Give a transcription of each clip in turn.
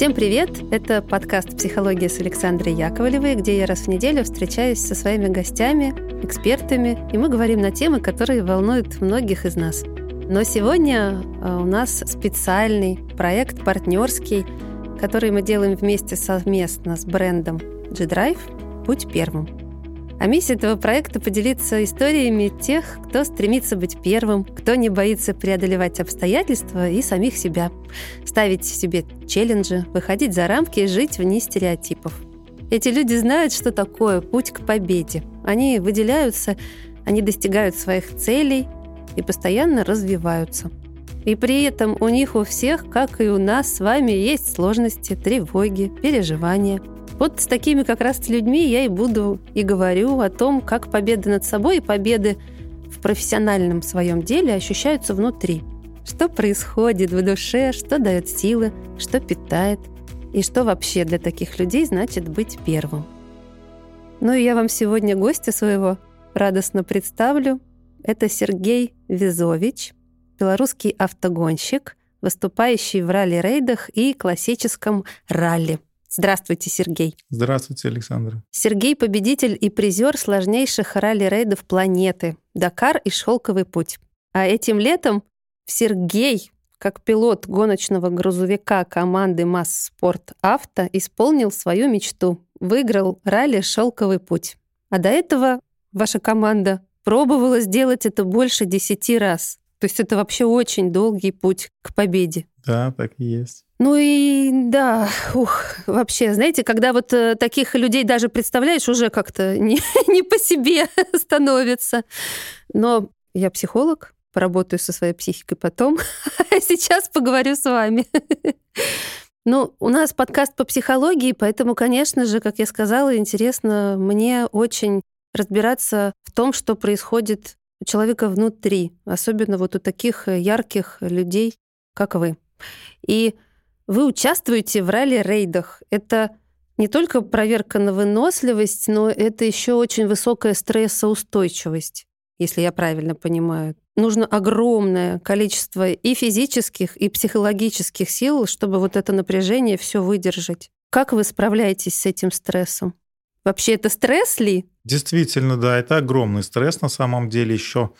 Всем привет! Это подкаст «Психология» с Александрой Яковлевой, где я раз в неделю встречаюсь со своими гостями, экспертами, и мы говорим на темы, которые волнуют многих из нас. Но сегодня а, у нас специальный проект партнерский, который мы делаем вместе совместно с брендом G-Drive «Путь первым». А миссия этого проекта — поделиться историями тех, кто стремится быть первым, кто не боится преодолевать обстоятельства и самих себя, ставить себе челленджи, выходить за рамки и жить вне стереотипов. Эти люди знают, что такое путь к победе. Они выделяются, они достигают своих целей и постоянно развиваются. И при этом у них у всех, как и у нас с вами, есть сложности, тревоги, переживания — вот с такими как раз людьми я и буду и говорю о том, как победы над собой и победы в профессиональном своем деле ощущаются внутри. Что происходит в душе, что дает силы, что питает, и что вообще для таких людей значит быть первым. Ну и я вам сегодня гостя своего радостно представлю. Это Сергей Визович, белорусский автогонщик, выступающий в ралли-рейдах и классическом ралли – Здравствуйте, Сергей. Здравствуйте, Александра. Сергей — победитель и призер сложнейших ралли-рейдов планеты «Дакар» и «Шелковый путь». А этим летом Сергей, как пилот гоночного грузовика команды «Масс Спорт Авто», исполнил свою мечту. Выиграл ралли «Шелковый путь». А до этого ваша команда пробовала сделать это больше десяти раз. То есть это вообще очень долгий путь к победе. Да, так и есть. Ну и да, ух, вообще, знаете, когда вот э, таких людей даже представляешь, уже как-то не, не по себе становится. Но я психолог, поработаю со своей психикой потом, а сейчас поговорю с вами. Ну, у нас подкаст по психологии, поэтому, конечно же, как я сказала, интересно мне очень разбираться в том, что происходит у человека внутри, особенно вот у таких ярких людей, как вы. И вы участвуете в ралли-рейдах. Это не только проверка на выносливость, но это еще очень высокая стрессоустойчивость, если я правильно понимаю. Нужно огромное количество и физических, и психологических сил, чтобы вот это напряжение все выдержать. Как вы справляетесь с этим стрессом? Вообще это стресс ли? Действительно, да, это огромный стресс на самом деле еще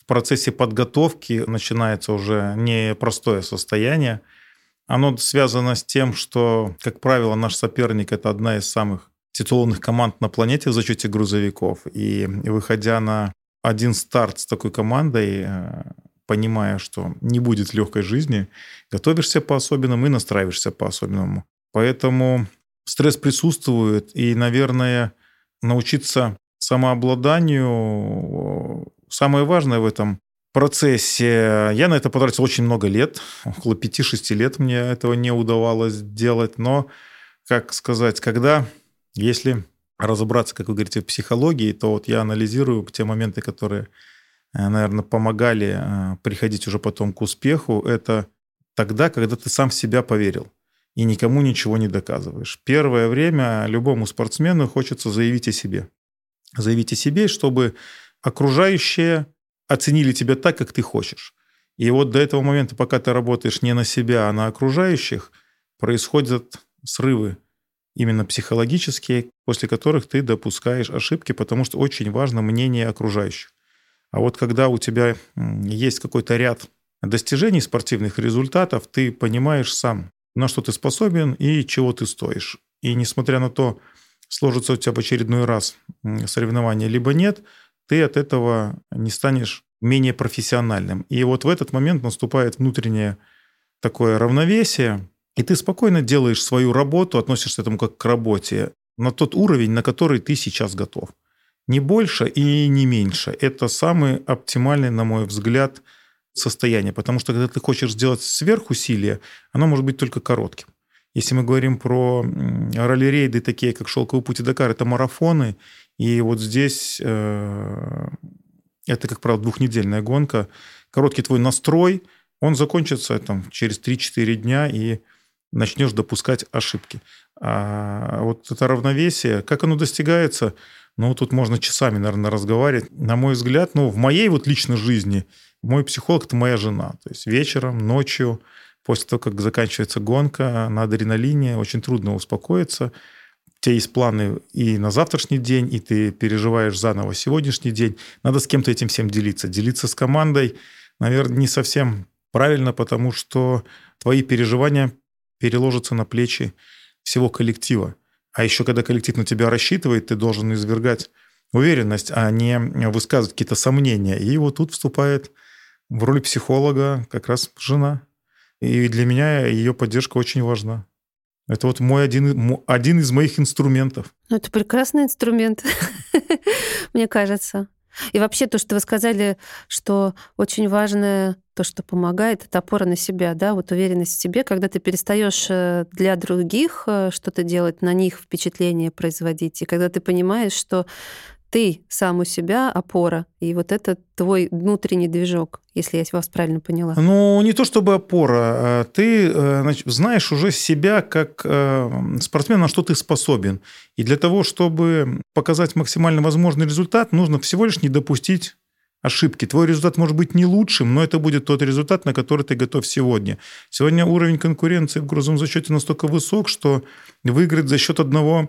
в процессе подготовки начинается уже непростое состояние. Оно связано с тем, что, как правило, наш соперник – это одна из самых титулованных команд на планете в зачете грузовиков. И выходя на один старт с такой командой, э, понимая, что не будет легкой жизни, готовишься по-особенному и настраиваешься по-особенному. Поэтому стресс присутствует, и, наверное, научиться самообладанию самое важное в этом процессе. Я на это потратил очень много лет, около 5-6 лет мне этого не удавалось делать, но, как сказать, когда, если разобраться, как вы говорите, в психологии, то вот я анализирую те моменты, которые, э, наверное, помогали э, приходить уже потом к успеху, это тогда, когда ты сам в себя поверил и никому ничего не доказываешь. Первое время любому спортсмену хочется заявить о себе. Заявить о себе, чтобы окружающие оценили тебя так, как ты хочешь. И вот до этого момента, пока ты работаешь не на себя, а на окружающих, происходят срывы именно психологические, после которых ты допускаешь ошибки, потому что очень важно мнение окружающих. А вот когда у тебя есть какой-то ряд достижений спортивных результатов, ты понимаешь сам, на что ты способен и чего ты стоишь. И несмотря на то, сложится у тебя в очередной раз соревнование либо нет – ты от этого не станешь менее профессиональным. И вот в этот момент наступает внутреннее такое равновесие, и ты спокойно делаешь свою работу, относишься к этому как к работе, на тот уровень, на который ты сейчас готов. Не больше и не меньше. Это самый оптимальный, на мой взгляд, состояние. Потому что когда ты хочешь сделать сверхусилие, оно может быть только коротким. Если мы говорим про ралли-рейды, такие как «Шелковый путь» и «Дакар», это марафоны, и вот здесь э, это, как правило, двухнедельная гонка. Короткий твой настрой, он закончится там, через 3-4 дня, и начнешь допускать ошибки. А вот это равновесие, как оно достигается, ну, тут можно часами, наверное, разговаривать. На мой взгляд, ну, в моей вот личной жизни мой психолог – это моя жена. То есть вечером, ночью После того, как заканчивается гонка на адреналине, очень трудно успокоиться. Тебя есть планы и на завтрашний день, и ты переживаешь заново сегодняшний день. Надо с кем-то этим всем делиться. Делиться с командой, наверное, не совсем правильно, потому что твои переживания переложатся на плечи всего коллектива. А еще, когда коллектив на тебя рассчитывает, ты должен извергать уверенность, а не высказывать какие-то сомнения. И вот тут вступает в роли психолога как раз жена. И для меня ее поддержка очень важна. Это вот мой один, один из моих инструментов. Ну, это прекрасный инструмент, мне кажется. И вообще то, что вы сказали, что очень важное то, что помогает, это опора на себя, да, вот уверенность в себе, когда ты перестаешь э, для других э, что-то делать, на них впечатление производить, и когда ты понимаешь, что ты сам у себя опора, и вот это твой внутренний движок, если я вас правильно поняла. Ну, не то чтобы опора. А ты э, значит, знаешь уже себя как э, спортсмен, на что ты способен. И для того, чтобы показать максимально возможный результат, нужно всего лишь не допустить ошибки. Твой результат может быть не лучшим, но это будет тот результат, на который ты готов сегодня. Сегодня уровень конкуренции в грузовом зачете настолько высок, что выиграть за счет одного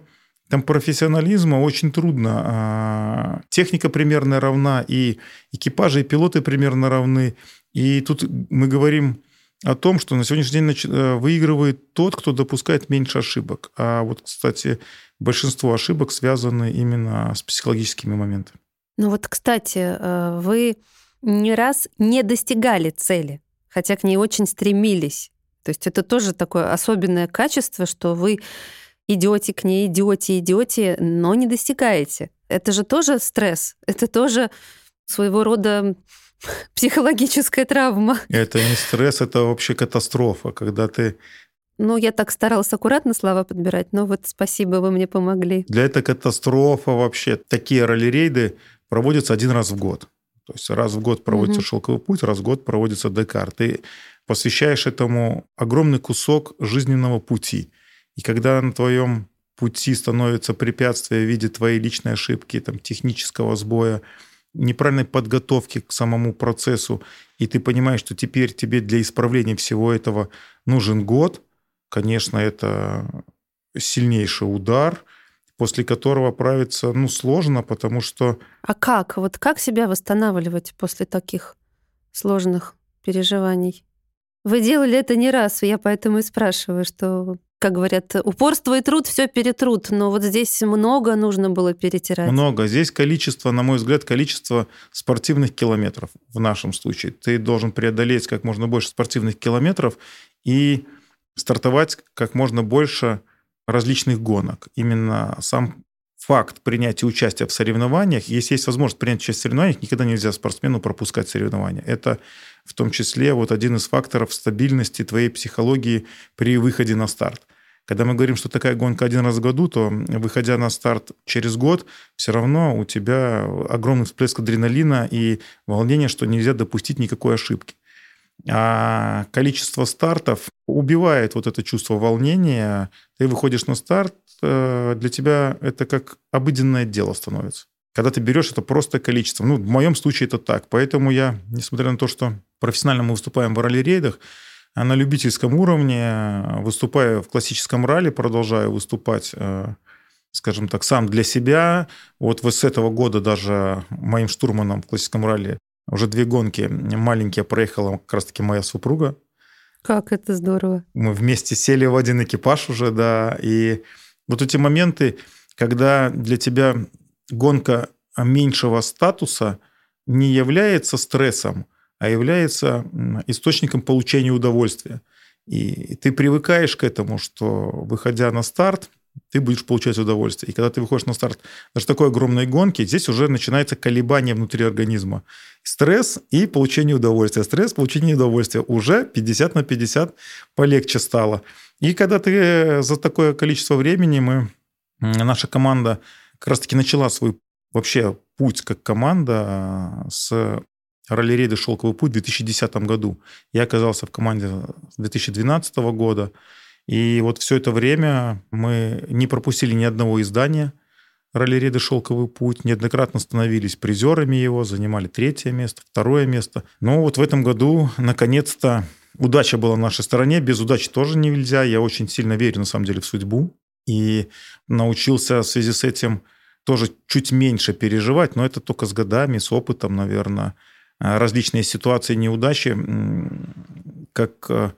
там профессионализма очень трудно. А, техника примерно равна, и экипажи, и пилоты примерно равны. И тут мы говорим о том, что на сегодняшний день э, выигрывает тот, кто допускает меньше ошибок. А вот, кстати, большинство ошибок связаны именно с психологическими моментами. Ну вот, кстати, э, вы не раз не достигали цели, хотя к ней очень стремились. То есть это тоже такое особенное качество, что вы идете к ней, идете, идете, но не достигаете. Это же тоже стресс, это тоже своего рода психологическая травма. Это не стресс, это вообще катастрофа, когда ты ну, я так старалась аккуратно слова подбирать, но вот спасибо, вы мне помогли. Для этого катастрофа вообще. Такие ралли-рейды проводятся один раз в год. То есть раз в год проводится угу. шелковый путь, раз в год проводится Декар. Ты посвящаешь этому огромный кусок жизненного пути – и когда на твоем пути становится препятствие в виде твоей личной ошибки, там, технического сбоя, неправильной подготовки к самому процессу, и ты понимаешь, что теперь тебе для исправления всего этого нужен год, конечно, это сильнейший удар, после которого правиться ну, сложно, потому что... А как? Вот как себя восстанавливать после таких сложных переживаний? Вы делали это не раз, я поэтому и спрашиваю, что как говорят, упорство и труд все перетрут, но вот здесь много нужно было перетирать. Много. Здесь количество, на мой взгляд, количество спортивных километров в нашем случае. Ты должен преодолеть как можно больше спортивных километров и стартовать как можно больше различных гонок. Именно сам факт принятия участия в соревнованиях, если есть возможность принять участие в соревнованиях, никогда нельзя спортсмену пропускать соревнования. Это в том числе вот один из факторов стабильности твоей психологии при выходе на старт. Когда мы говорим, что такая гонка один раз в году, то, выходя на старт через год, все равно у тебя огромный всплеск адреналина и волнение, что нельзя допустить никакой ошибки. А количество стартов убивает вот это чувство волнения. Ты выходишь на старт, э, для тебя это как обыденное дело становится. Когда ты берешь это просто количество. Ну, в моем случае это так. Поэтому я, несмотря на то, что профессионально мы выступаем в ралли-рейдах, на любительском уровне, выступая в классическом ралли, продолжаю выступать, э, скажем так, сам для себя. Вот с этого года даже моим штурманом в классическом ралли уже две гонки маленькие проехала как раз-таки моя супруга. Как это здорово. Мы вместе сели в один экипаж уже, да. И вот эти моменты, когда для тебя гонка меньшего статуса не является стрессом, а является источником получения удовольствия. И ты привыкаешь к этому, что выходя на старт, ты будешь получать удовольствие. И когда ты выходишь на старт даже такой огромной гонки, здесь уже начинается колебание внутри организма. Стресс и получение удовольствия. Стресс, получение удовольствия. Уже 50 на 50 полегче стало. И когда ты э, за такое количество времени мы, наша команда как раз-таки начала свой вообще путь как команда с ралли-рейда «Шелковый путь» в 2010 году. Я оказался в команде с 2012 года. И вот все это время мы не пропустили ни одного издания ралли-рейда «Шелковый путь», неоднократно становились призерами его, занимали третье место, второе место. Но вот в этом году, наконец-то, удача была на нашей стороне, без удачи тоже нельзя. Я очень сильно верю, на самом деле, в судьбу. И научился в связи с этим тоже чуть меньше переживать, но это только с годами, с опытом, наверное. А, различные ситуации неудачи, как э,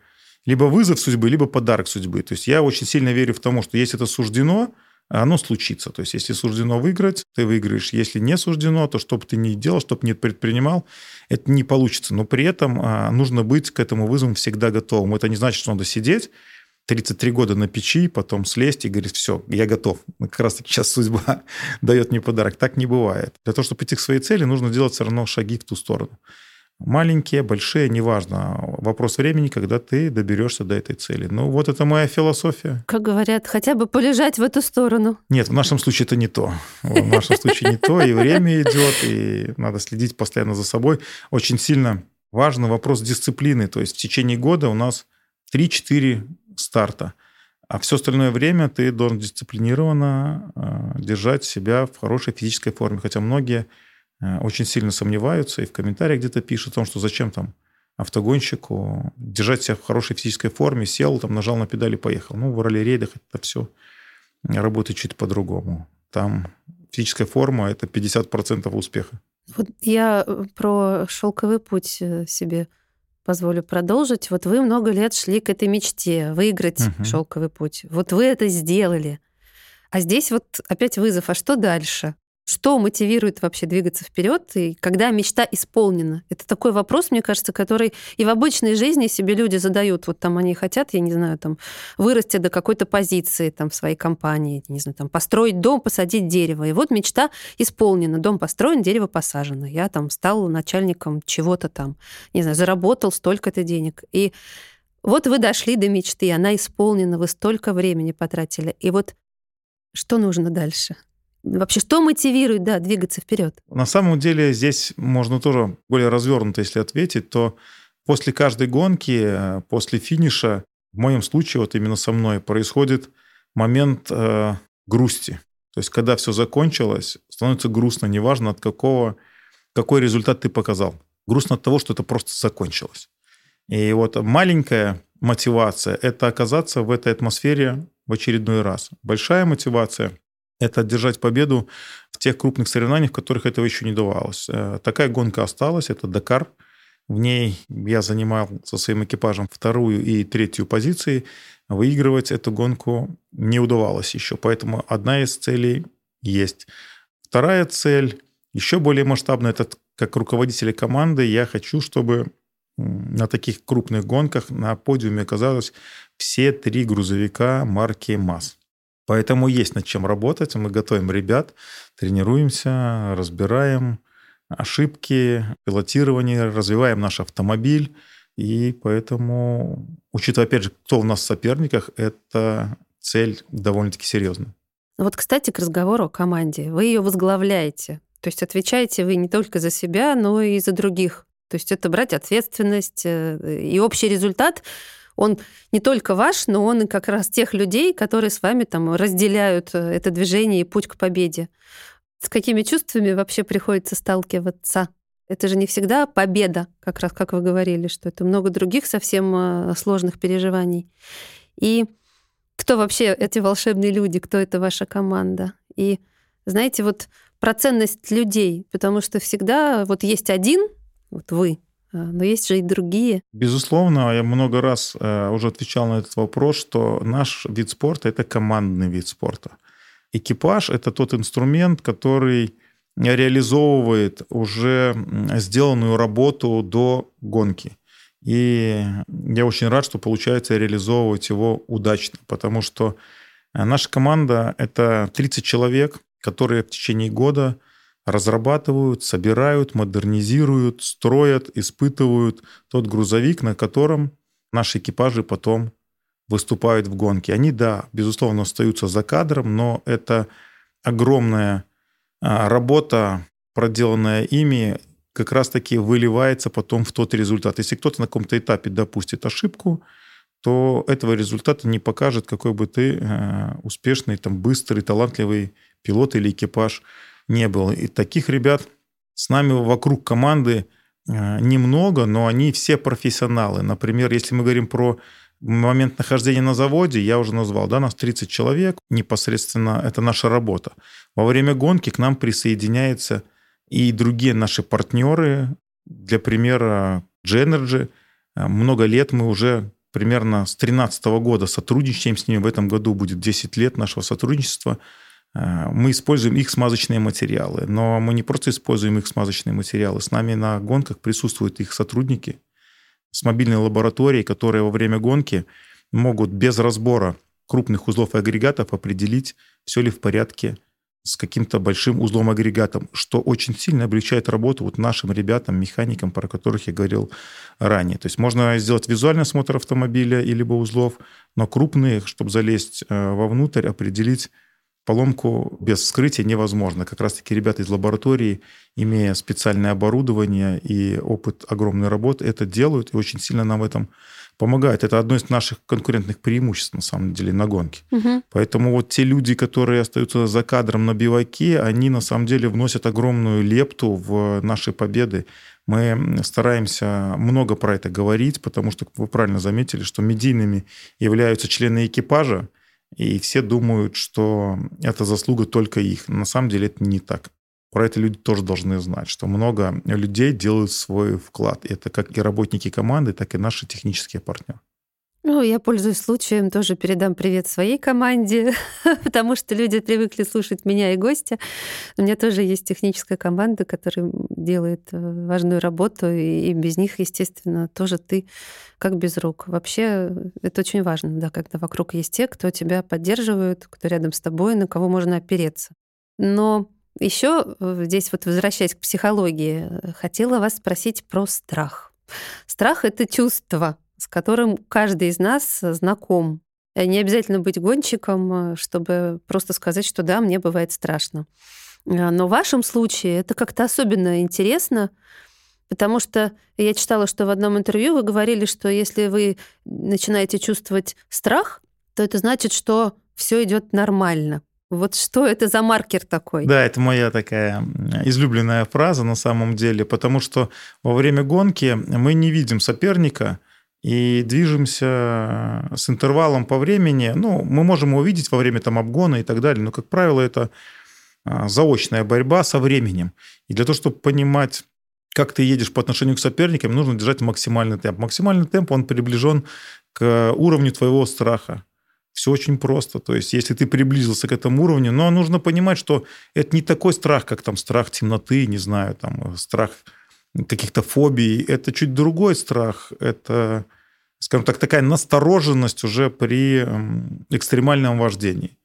либо вызов судьбы, либо подарок судьбы. То есть я очень сильно верю в тому, что если это суждено, оно случится. То есть если суждено выиграть, ты выиграешь. Если не суждено, то что бы ты ни делал, что бы ни предпринимал, это не получится. Но при этом а, нужно быть к этому вызову всегда готовым. Это не значит, что надо сидеть 33 года на печи, потом слезть и говорить, все, я готов. Как раз таки сейчас судьба дает мне подарок. Так не бывает. Для того, чтобы идти к своей цели, нужно делать все равно шаги в ту сторону. Маленькие, большие, неважно. Вопрос времени, когда ты доберешься до этой цели. Ну, вот это моя философия. Как говорят, хотя бы полежать в эту сторону. Нет, в нашем случае это не то. В нашем случае не то. И время идет, и надо следить постоянно за собой. Очень сильно важный вопрос дисциплины. То есть в течение года у нас 3-4 старта. А все остальное время ты должен дисциплинированно э, держать себя в хорошей физической форме. Хотя многие э, очень сильно сомневаются и в комментариях где-то пишут о том, что зачем там автогонщику держать себя в хорошей физической форме, сел, там, нажал на педали, поехал. Ну, в ралли-рейдах это все работает чуть по-другому. Там физическая форма – это 50% успеха. Вот я э, про шелковый путь себе позволю продолжить. Вот вы много лет шли к этой мечте выиграть угу. шелковый путь. Вот вы это сделали. А здесь вот опять вызов. А что дальше? Что мотивирует вообще двигаться вперед, и когда мечта исполнена? Это такой вопрос, мне кажется, который и в обычной жизни себе люди задают. Вот там они хотят, я не знаю, там вырасти до какой-то позиции там в своей компании, не знаю, там построить дом, посадить дерево. И вот мечта исполнена, дом построен, дерево посажено. Я там стал начальником чего-то там, не знаю, заработал столько-то денег. И вот вы дошли до мечты, она исполнена, вы столько времени потратили. И вот что нужно дальше? Вообще, что мотивирует, да, двигаться вперед? На самом деле здесь можно тоже более развернуто, если ответить, то после каждой гонки, после финиша, в моем случае, вот именно со мной, происходит момент э, грусти. То есть, когда все закончилось, становится грустно, неважно от какого, какой результат ты показал. Грустно от того, что это просто закончилось. И вот маленькая мотивация – это оказаться в этой атмосфере в очередной раз. Большая мотивация это одержать победу в тех крупных соревнованиях, в которых этого еще не давалось. Э, такая гонка осталась, это Дакар. В ней я занимал со своим экипажем вторую и третью позиции. Выигрывать эту гонку не удавалось еще, поэтому одна из целей есть. Вторая цель, еще более масштабная, это как руководителя команды, я хочу, чтобы на таких крупных гонках на подиуме оказалось все три грузовика марки МАЗ. Поэтому есть над чем работать. Мы готовим ребят, тренируемся, разбираем ошибки, пилотирование, развиваем наш автомобиль. И поэтому, учитывая, опять же, кто у нас в соперниках, это цель довольно-таки серьезная. Вот, кстати, к разговору о команде. Вы ее возглавляете. То есть отвечаете вы не только за себя, но и за других. То есть это брать ответственность э, и общий результат он не только ваш, но он и как раз тех людей, которые с вами там разделяют э, это движение и путь к победе. С какими чувствами вообще приходится сталкиваться? Это же не всегда победа, как раз как вы говорили, что это много других совсем э, сложных переживаний. И кто вообще эти волшебные люди, кто это ваша команда? И знаете, вот про ценность людей, потому что всегда вот есть один, вот вы, но есть же и другие. Безусловно, я много раз э, уже отвечал на этот вопрос, что наш вид спорта – это командный вид спорта. Экипаж – это тот инструмент, который реализовывает уже сделанную работу до гонки. И я очень рад, что получается реализовывать его удачно, потому что э, наша команда – это 30 человек, которые в течение года разрабатывают, собирают, модернизируют, строят, испытывают тот грузовик, на котором наши экипажи потом выступают в гонке. Они, да, безусловно, остаются за кадром, но это огромная а, работа, проделанная ими, как раз-таки выливается потом в тот результат. Если кто-то на каком-то этапе допустит ошибку, то этого результата не покажет, какой бы ты а, успешный, там, быстрый, талантливый пилот или экипаж не было. И таких ребят с нами вокруг команды э, немного, но они все профессионалы. Например, если мы говорим про момент нахождения на заводе, я уже назвал, да, нас 30 человек, непосредственно это наша работа. Во время гонки к нам присоединяются и другие наши партнеры, для примера, Genergy. Э, много лет мы уже примерно с 2013 года сотрудничаем с ними. В этом году будет 10 лет нашего сотрудничества. Э, мы используем их смазочные материалы, но мы не просто используем их смазочные материалы. С нами на гонках присутствуют их сотрудники с мобильной лабораторией, которые во время гонки могут без разбора крупных узлов и агрегатов определить, все ли в порядке с каким-то большим узлом агрегатом, что очень сильно облегчает работу вот нашим ребятам, механикам, про которых я говорил ранее. То есть можно сделать визуальный осмотр автомобиля или узлов, но крупные, чтобы залезть э, вовнутрь, определить поломку без вскрытия невозможно. Как раз-таки ребята из лаборатории, имея специальное оборудование и опыт огромной работы, это делают и очень сильно нам в этом помогает. Это одно из наших конкурентных преимуществ, на самом деле, на гонке. Угу. Поэтому вот те люди, которые остаются за кадром на биваке, они на самом деле вносят огромную лепту в наши победы. Мы стараемся много про это говорить, потому что, вы правильно заметили, что медийными являются члены экипажа, и все думают, что это заслуга только их. На самом деле это не так. Про это люди тоже должны знать, что много людей делают свой вклад. Это как и работники команды, так и наши технические партнеры. Ну, я пользуюсь случаем, тоже передам привет своей команде, потому что люди привыкли слушать меня и гостя. У меня тоже есть техническая команда, которая делает э, важную работу, и без них, естественно, тоже ты как без рук. Вообще, это очень важно, да, когда вокруг есть те, кто тебя поддерживают, кто рядом с тобой, на кого можно опереться. Но еще э, здесь вот возвращаясь к психологии, э, хотела вас спросить про страх. Страх — это чувство, с которым каждый из нас знаком. Не обязательно быть гонщиком, э, чтобы просто сказать, что да, мне бывает страшно. Но в вашем случае это как-то особенно интересно, потому что я читала, что в одном интервью вы говорили, что если вы начинаете чувствовать страх, то это значит, что все идет нормально. Вот что это за маркер такой? Да, это моя такая излюбленная фраза на самом деле, потому что во время гонки мы не видим соперника и движемся с интервалом по времени. Ну, мы можем его видеть во время там обгона и так далее, но, как правило, это а, заочная борьба со временем. И для того, чтобы понимать, как ты едешь по отношению к соперникам, нужно держать максимальный темп. Максимальный темп, он приближен к уровню твоего страха. Все очень просто. То есть, если ты приблизился к этому уровню, но нужно понимать, что это не такой страх, как там страх темноты, не знаю, там страх каких-то фобий. Это чуть другой страх. Это, скажем так, такая настороженность уже при экстремальном вождении.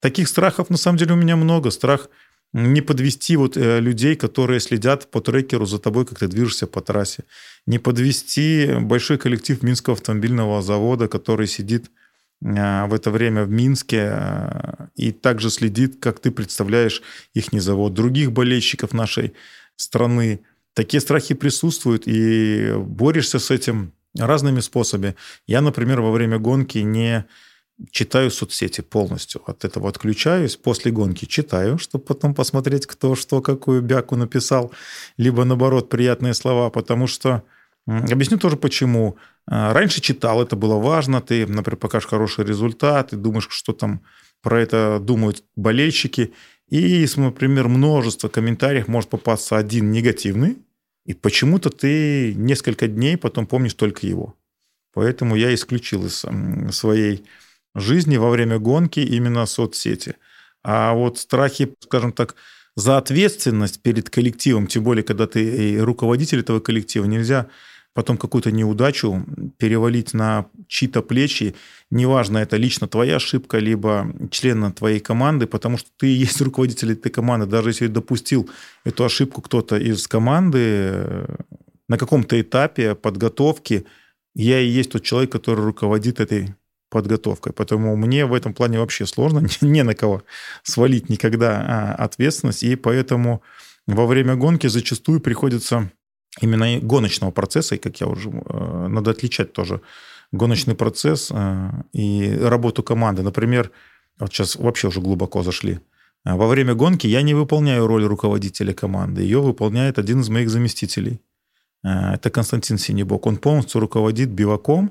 Таких страхов, на самом деле, у меня много. Страх не подвести вот э, людей, которые следят по трекеру за тобой, как ты движешься по трассе. Не подвести большой коллектив Минского автомобильного завода, который сидит Э, в это время в Минске э, и также следит, как ты представляешь их завод, других болельщиков нашей страны. Такие страхи присутствуют, и борешься с этим разными способами. Я, например, во время гонки не читаю соцсети полностью. От этого отключаюсь. После гонки читаю, чтобы потом посмотреть, кто что, какую бяку написал. Либо, наоборот, приятные слова, потому что Объясню тоже почему. А, раньше читал, это было важно. Ты, например, покажешь хороший результат, и думаешь, что там про это думают болельщики. И, например, множество комментариев может попасться один негативный, и почему-то ты несколько дней потом помнишь только его. Поэтому я исключил из своей жизни во время гонки именно соцсети. А вот страхи, скажем так, за ответственность перед коллективом, тем более, когда ты руководитель этого коллектива, нельзя потом какую-то неудачу перевалить на чьи-то плечи, неважно, это лично твоя ошибка, либо члена твоей команды, потому что ты есть руководитель этой команды. Даже если допустил эту ошибку кто-то из команды э, на каком-то этапе подготовки, я и есть тот человек, который руководит этой подготовкой. Поэтому мне в этом плане вообще сложно, не на кого свалить никогда а, ответственность. И поэтому во время гонки зачастую приходится именно гоночного процесса, и как я уже, э, надо отличать тоже гоночный процесс э, и работу команды. Например, вот сейчас вообще уже глубоко зашли. Э, во время гонки я не выполняю роль руководителя команды. Ее выполняет один из моих заместителей. Это Константин Синебок. Он полностью руководит биваком,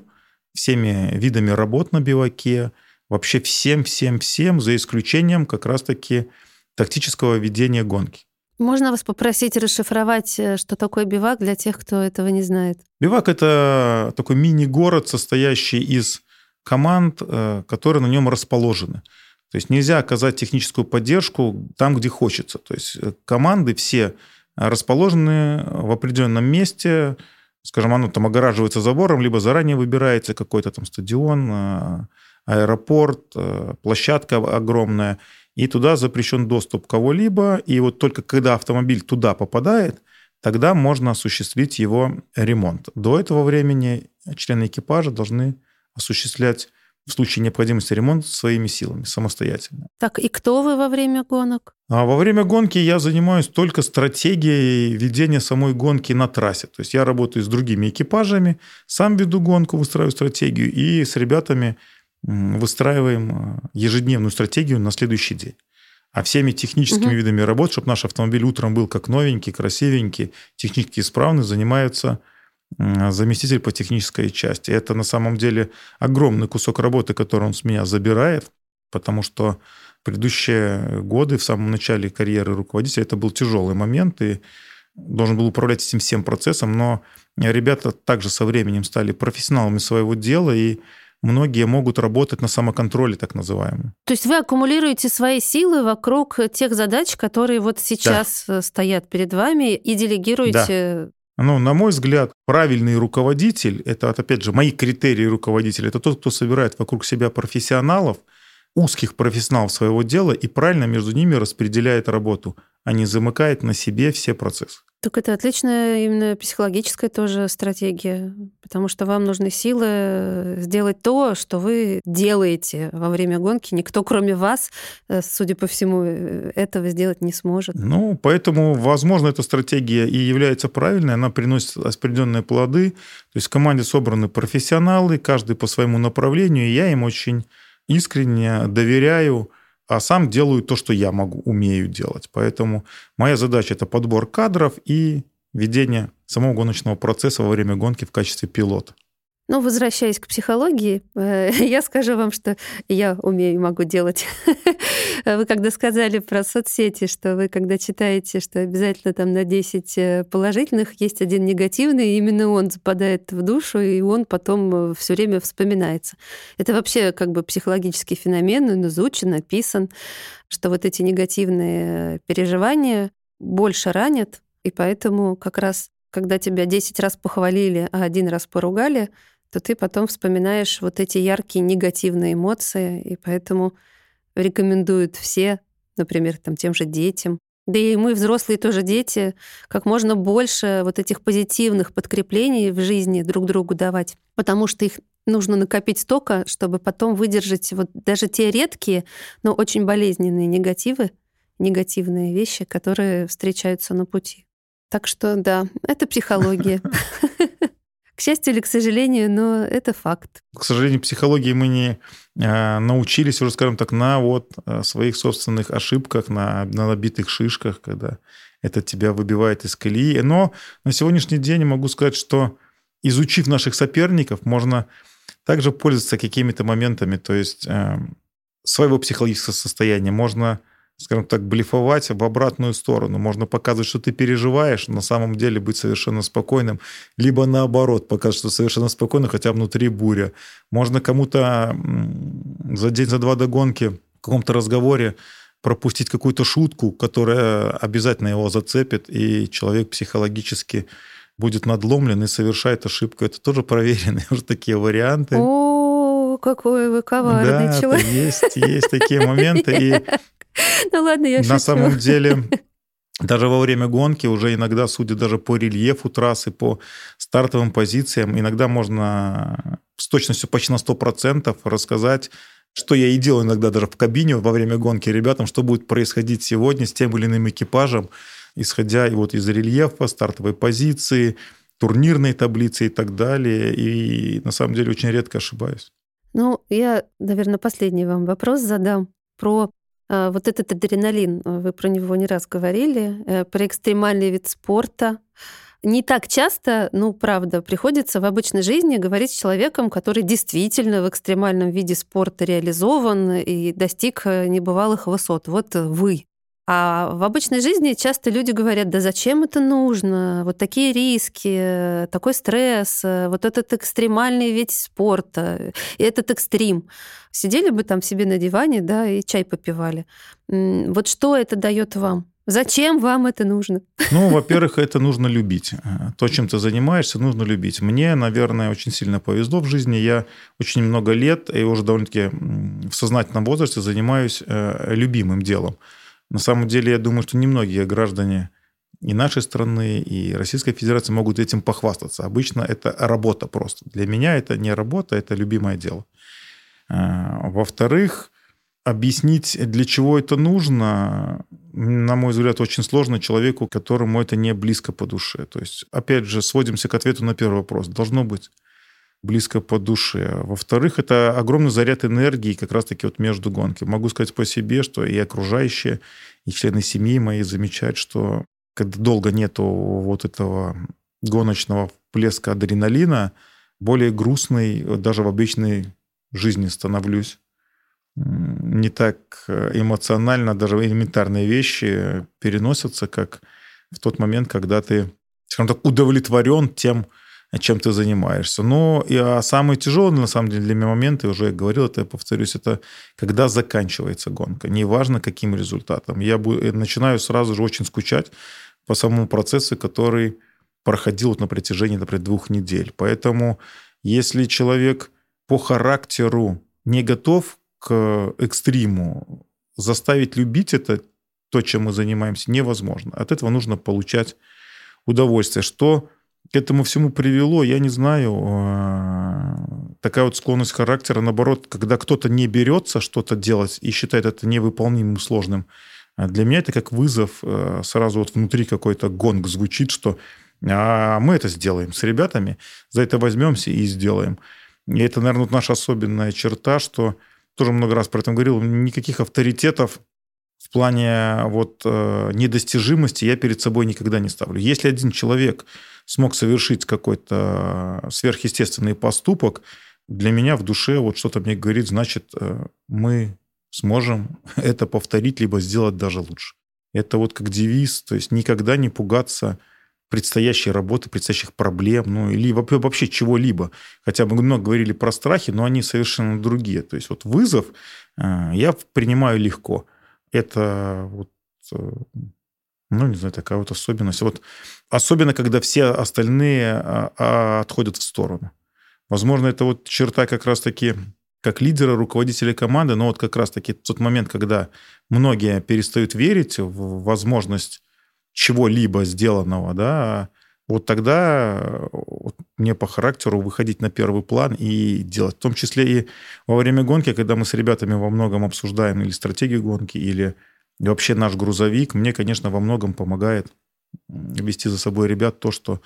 всеми видами работ на биваке, вообще всем-всем-всем, за исключением как раз-таки тактического ведения гонки. Можно вас попросить расшифровать, э, что такое бивак для тех, кто этого не знает? Бивак – это такой мини-город, состоящий из команд, э, которые на нем расположены. То есть нельзя оказать техническую поддержку там, где хочется. То есть команды все расположены в определенном месте, скажем, оно там огораживается забором, либо заранее выбирается какой-то там стадион, э, аэропорт, э, площадка огромная, и туда запрещен доступ кого-либо, и вот только когда автомобиль туда попадает, тогда можно осуществить его ремонт. До этого времени члены экипажа должны осуществлять в случае необходимости ремонт своими силами, самостоятельно. Так, и кто вы во время гонок? А во время гонки я занимаюсь только стратегией ведения самой гонки на трассе. То есть я работаю с другими экипажами, сам веду гонку, выстраиваю стратегию, и с ребятами выстраиваем э, ежедневную стратегию на следующий день. А всеми техническими угу. видами работ, чтобы наш автомобиль утром был как новенький, красивенький, технически исправный, занимаются заместитель по технической части. Это на самом деле огромный кусок работы, который он с меня забирает, потому что предыдущие годы, в самом начале карьеры руководителя, это был тяжелый момент, и должен был управлять этим всем процессом, но ребята также со временем стали профессионалами своего дела, и многие могут работать на самоконтроле, так называемом. То есть вы аккумулируете свои силы вокруг тех задач, которые вот сейчас да. стоят перед вами, и делегируете да. Ну, на мой взгляд, правильный руководитель, это, опять же, мои критерии руководителя, это тот, кто собирает вокруг себя профессионалов, узких профессионалов своего дела и правильно между ними распределяет работу, а не замыкает на себе все процессы. Так это отличная именно психологическая тоже стратегия, потому что вам нужны силы сделать то, что вы делаете во время гонки. Никто, кроме вас, э, судя по всему, э, этого сделать не сможет. Ну, поэтому, возможно, эта стратегия и является правильной, она приносит определенные плоды. То есть в команде собраны профессионалы, каждый по своему направлению, и я им очень искренне доверяю, а сам делаю то, что я могу, умею делать. Поэтому моя задача – это подбор кадров и ведение самого гоночного процесса во время гонки в качестве пилота. Ну, возвращаясь к психологии, э, я скажу вам, что я умею и могу делать. Вы когда сказали про соцсети, что вы когда читаете, что обязательно там на 10 э, положительных есть один негативный, и именно он западает в душу, и он потом э, все время вспоминается. Это вообще как бы психологический феномен, он изучен, написан, что вот эти негативные переживания больше ранят, и поэтому как раз когда тебя 10 раз похвалили, а один раз поругали, то ты потом вспоминаешь вот эти яркие негативные эмоции, и поэтому рекомендуют все, например, там, тем же детям, да и мы, взрослые тоже дети, как можно больше вот этих позитивных подкреплений в жизни друг другу давать, потому что их нужно накопить столько, чтобы потом выдержать вот даже те редкие, но очень болезненные негативы, негативные вещи, которые встречаются на пути. Так что да, это психология. К счастью или к сожалению, но это факт. К сожалению, психологии мы не э, научились уже, скажем так, на вот э, своих собственных ошибках, на, на набитых шишках, когда это тебя выбивает из колеи. Но на сегодняшний день могу сказать, что изучив наших соперников, можно также пользоваться какими-то моментами, то есть э, своего психологического состояния. Можно скажем так, блефовать в обратную сторону. Можно показывать, что ты переживаешь, на самом деле быть совершенно спокойным, либо наоборот, показывать, что совершенно спокойно, хотя внутри буря. Можно кому-то за день, за два до гонки в каком-то разговоре пропустить какую-то шутку, которая обязательно его зацепит, и человек психологически будет надломлен и совершает ошибку. Это тоже проверенные уже такие варианты. О, какой вы коварный да, человек. Есть, есть такие моменты. И Ну ладно, я На самом деле, даже во время гонки уже иногда, судя даже по рельефу трассы, по стартовым позициям, иногда можно с точностью почти на 100% рассказать, что я и делаю иногда даже в кабине во время гонки ребятам, что будет происходить сегодня с тем или иным экипажем, исходя вот из рельефа, стартовой позиции, турнирной таблицы и так далее. И на самом деле очень редко ошибаюсь. Ну, я, наверное, последний вам вопрос задам про вот этот адреналин, э, вы про него не раз говорили, э, про экстремальный вид спорта. Не так часто, ну, правда, приходится в обычной жизни говорить с человеком, который действительно в экстремальном виде спорта реализован и достиг э, небывалых высот. Вот вы. А в обычной жизни часто люди говорят, да зачем это нужно? Вот такие риски, такой стресс, вот этот экстремальный вид спорта, и этот экстрим. Сидели бы там себе на диване, да, и чай попивали. Вот что это дает вам? Зачем вам это нужно? Ну, во-первых, это нужно любить. То, чем ты занимаешься, нужно любить. Мне, наверное, очень сильно повезло в жизни. Я очень много лет и уже довольно-таки в сознательном возрасте занимаюсь э, любимым делом. На самом деле, я думаю, что немногие граждане и нашей страны, и Российской Федерации могут этим похвастаться. Обычно это работа просто. Для меня это не работа, это любимое дело. А, во-вторых, объяснить, для чего это нужно, на мой взгляд, очень сложно человеку, которому это не близко по душе. То есть, опять же, сводимся к ответу на первый вопрос. Должно быть близко по душе. Во-вторых, это огромный заряд энергии как раз-таки вот между гонки. Могу сказать по себе, что и окружающие, и члены семьи мои замечают, что когда долго нету вот этого гоночного плеска адреналина, более грустный даже в обычной жизни становлюсь. Не так эмоционально даже элементарные вещи переносятся, как в тот момент, когда ты, скажем так, удовлетворен тем, чем ты занимаешься. Но и, а самый тяжелый, на самом деле, для меня момент, я уже говорил это, я повторюсь, это когда заканчивается гонка. Неважно, каким результатом. Я начинаю сразу же очень скучать по самому процессу, который проходил вот на протяжении, например, двух недель. Поэтому если человек по характеру не готов к экстриму, заставить любить это, то, чем мы занимаемся, невозможно. От этого нужно получать удовольствие, что к этому всему привело, я не знаю, а, такая вот склонность характера, наоборот, когда кто-то не берется что-то делать и считает это невыполнимым, сложным, а для меня это как вызов, а, сразу вот внутри какой-то гонг звучит, что а мы это сделаем с ребятами, за это возьмемся и сделаем. И это, наверное, вот наша особенная черта, что тоже много раз про это говорил, никаких авторитетов в плане вот э, недостижимости я перед собой никогда не ставлю. Если один человек смог совершить какой-то сверхъестественный поступок, для меня в душе вот что-то мне говорит, значит, э, мы сможем это повторить, либо сделать даже лучше. Это вот как девиз, то есть никогда не пугаться предстоящей работы, предстоящих проблем, ну или вообще чего-либо. Хотя мы много говорили про страхи, но они совершенно другие. То есть вот вызов э, я принимаю легко – это вот, э, ну, не знаю, такая вот особенность. Вот особенно, когда все остальные а, а, отходят в сторону. Возможно, это вот черта как раз-таки как лидера, руководителя команды, но вот как раз-таки тот момент, когда многие перестают верить в возможность чего-либо сделанного, да, вот тогда вот мне по характеру выходить на первый план и делать. В том числе и во время гонки, когда мы с ребятами во многом обсуждаем или стратегию гонки, или вообще наш грузовик, мне, конечно, во многом помогает вести за собой ребят то, что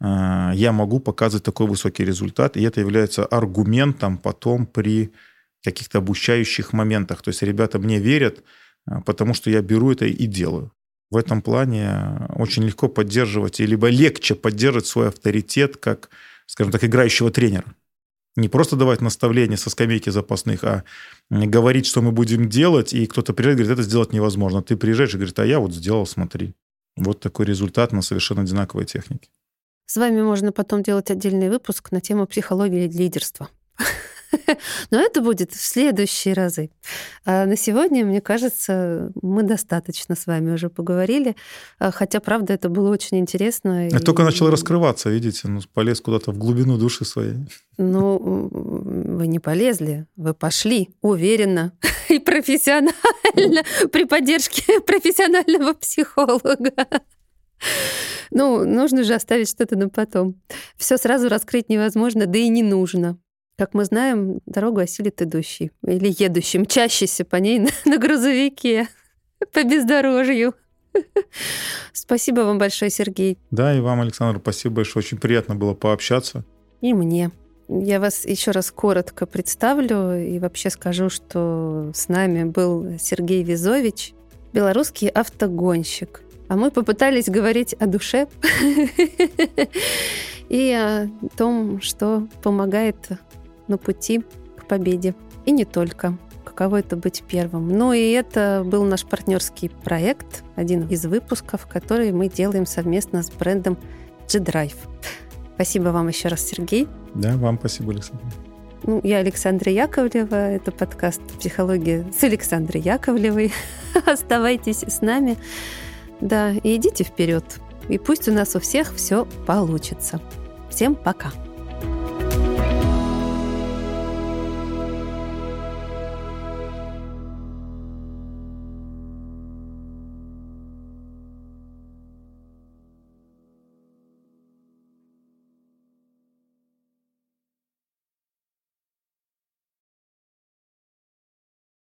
э, я могу показывать такой высокий результат, и это является аргументом потом при каких-то обучающих моментах. То есть ребята мне верят, э, потому что я беру это и делаю в этом плане очень легко поддерживать, либо легче поддерживать свой авторитет как, скажем так, играющего тренера. Не просто давать наставления со скамейки запасных, а говорить, что мы будем делать, и кто-то приезжает и говорит, это сделать невозможно. Ты приезжаешь и говоришь, а я вот сделал, смотри. Вот такой результат на совершенно одинаковой технике. С вами можно потом делать отдельный выпуск на тему психологии лидерства. Но это будет в следующие разы. А на сегодня, мне кажется, мы достаточно с вами уже поговорили. А, хотя, правда, это было очень интересно. Я и... только начал раскрываться, видите, ну, полез куда-то в глубину души своей. Ну, вы не полезли, вы пошли уверенно и профессионально при поддержке профессионального психолога. Ну, нужно же оставить что-то на потом. Все сразу раскрыть невозможно, да и не нужно. Как мы знаем, дорогу осилит идущий или едущий, мчащийся по ней на, на грузовике по бездорожью. Спасибо вам большое, Сергей. Да, и вам, Александр, спасибо большое. Очень приятно было пообщаться. И мне. Я вас еще раз коротко представлю и вообще скажу, что с нами был Сергей Визович, белорусский автогонщик, А мы попытались говорить о душе и о том, что помогает на пути к победе. И не только. Каково это быть первым. Ну и это был наш партнерский проект, один из выпусков, который мы делаем совместно с брендом G-Drive. Спасибо вам еще раз, Сергей. Да, вам спасибо, Александр. Ну, я Александра Яковлева. Это подкаст «Психология» с Александрой Яковлевой. Оставайтесь с нами. Да, и идите вперед. И пусть у нас у всех все получится. Всем пока.